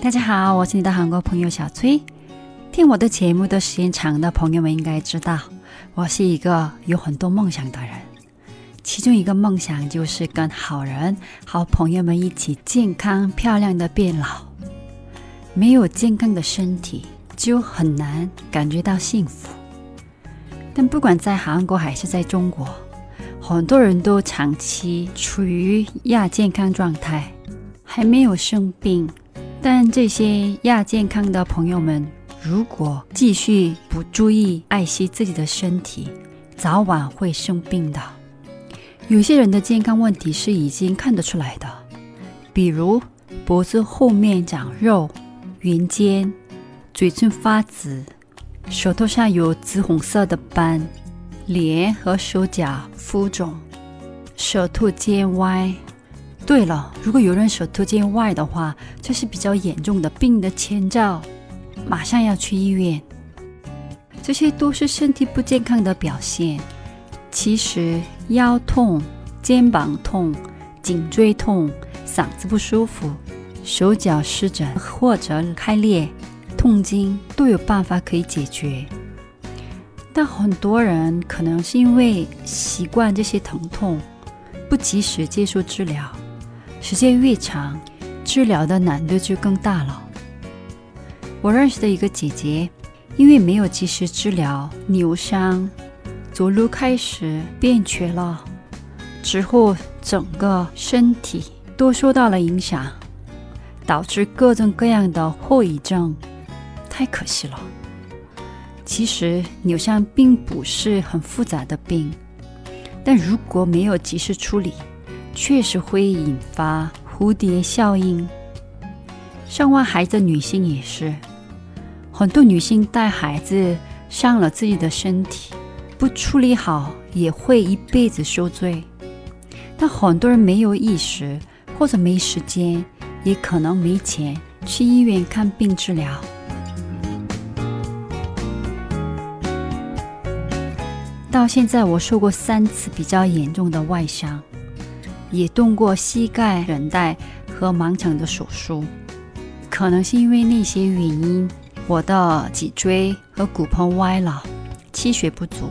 大家好，我是你的韩国朋友小崔。听我的节目的时间长的朋友们应该知道，我是一个有很多梦想的人。其中一个梦想就是跟好人、好朋友们一起健康漂亮的变老。没有健康的身体，就很难感觉到幸福。但不管在韩国还是在中国，很多人都长期处于亚健康状态，还没有生病。但这些亚健康的朋友们，如果继续不注意爱惜自己的身体，早晚会生病的。有些人的健康问题是已经看得出来的，比如脖子后面长肉、圆肩、嘴唇发紫、手头上有紫红色的斑、脸和手脚浮肿、舌头尖歪。对了，如果有人手头见外的话，这是比较严重的病的前兆，马上要去医院。这些都是身体不健康的表现。其实腰痛、肩膀痛、颈椎痛、嗓子不舒服、手脚湿疹或者开裂、痛经都有办法可以解决。但很多人可能是因为习惯这些疼痛，不及时接受治疗。时间越长，治疗的难度就更大了。我认识的一个姐姐，因为没有及时治疗，扭伤，走路开始变瘸了，之后整个身体都受到了影响，导致各种各样的后遗症，太可惜了。其实扭伤并不是很复杂的病，但如果没有及时处理，确实会引发蝴蝶效应。生完孩子的女性也是，很多女性带孩子伤了自己的身体，不处理好也会一辈子受罪。但很多人没有意识，或者没时间，也可能没钱去医院看病治疗。到现在，我受过三次比较严重的外伤。也动过膝盖韧带和盲肠的手术，可能是因为那些原因，我的脊椎和骨盆歪了，气血不足。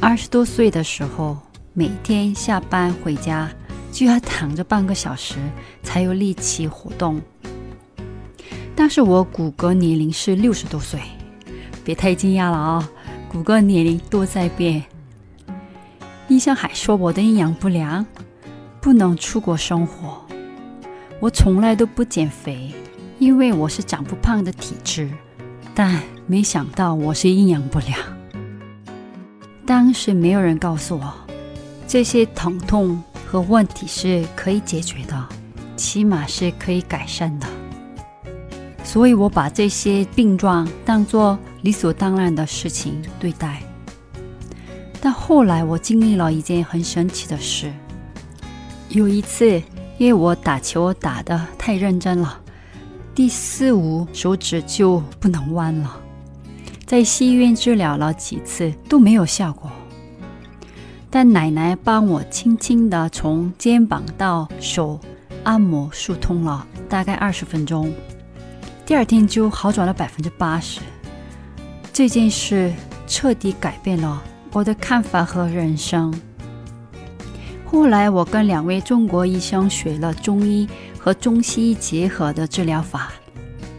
二十多岁的时候，每天下班回家就要躺着半个小时才有力气活动。但是我骨骼年龄是六十多岁，别太惊讶了啊！骨骼年龄都在变。医生还说我的营养不良。不能出国生活，我从来都不减肥，因为我是长不胖的体质。但没想到我是营养不良。当时没有人告诉我，这些疼痛和问题是可以解决的，起码是可以改善的。所以我把这些病状当作理所当然的事情对待。但后来我经历了一件很神奇的事。有一次，因为我打球打得太认真了，第四五手指就不能弯了。在西医院治疗了几次都没有效果，但奶奶帮我轻轻地从肩膀到手按摩疏通了，大概二十分钟，第二天就好转了百分之八十。这件事彻底改变了我的看法和人生。后来，我跟两位中国医生学了中医和中西医结合的治疗法，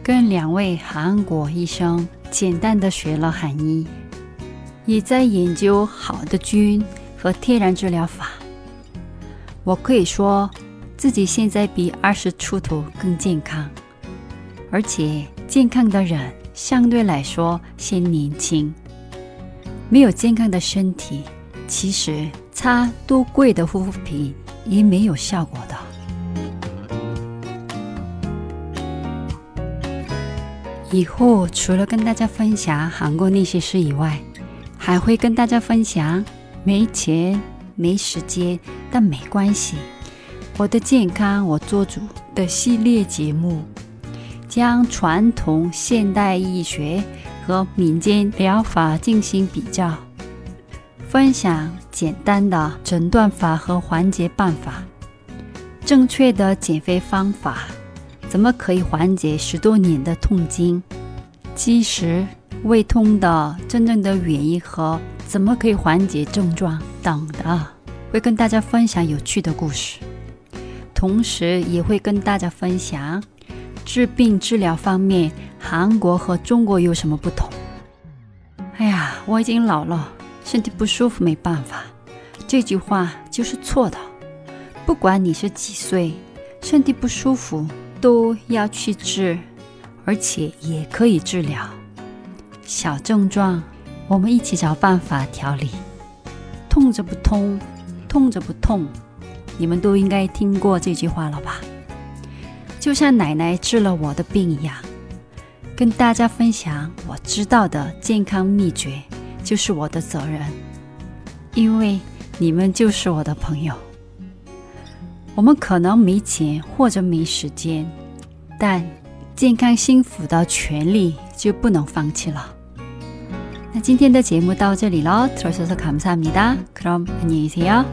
跟两位韩国医生简单的学了韩医，也在研究好的菌和天然治疗法。我可以说自己现在比二十出头更健康，而且健康的人相对来说先年轻。没有健康的身体，其实。擦多贵的护肤品也没有效果的。以后除了跟大家分享韩国那些事以外，还会跟大家分享没钱、没时间，但没关系，我的健康我做主的系列节目，将传统现代医学和民间疗法进行比较。分享简单的诊断法和缓解办法，正确的减肥方法，怎么可以缓解十多年的痛经？其实胃痛的真正的原因和怎么可以缓解症状等的，会跟大家分享有趣的故事，同时也会跟大家分享治病治疗方面韩国和中国有什么不同。哎呀，我已经老了，身体不舒服没办法，这句话就是错的。不管你是几岁，身体不舒服都要去治，而且也可以治疗。小症状，我们一起找办法调理。痛着不痛，痛着不痛，你们都应该听过这句话了吧？就像奶奶治了我的病一样，跟大家分享我知道的健康秘诀，就是我的责任，因为你们就是我的朋友。我们可能没钱或者没时间，但健康幸福的权利就不能放弃了。那今天的节目到这里了，들어주셔서감사합니다그럼안녕히계세요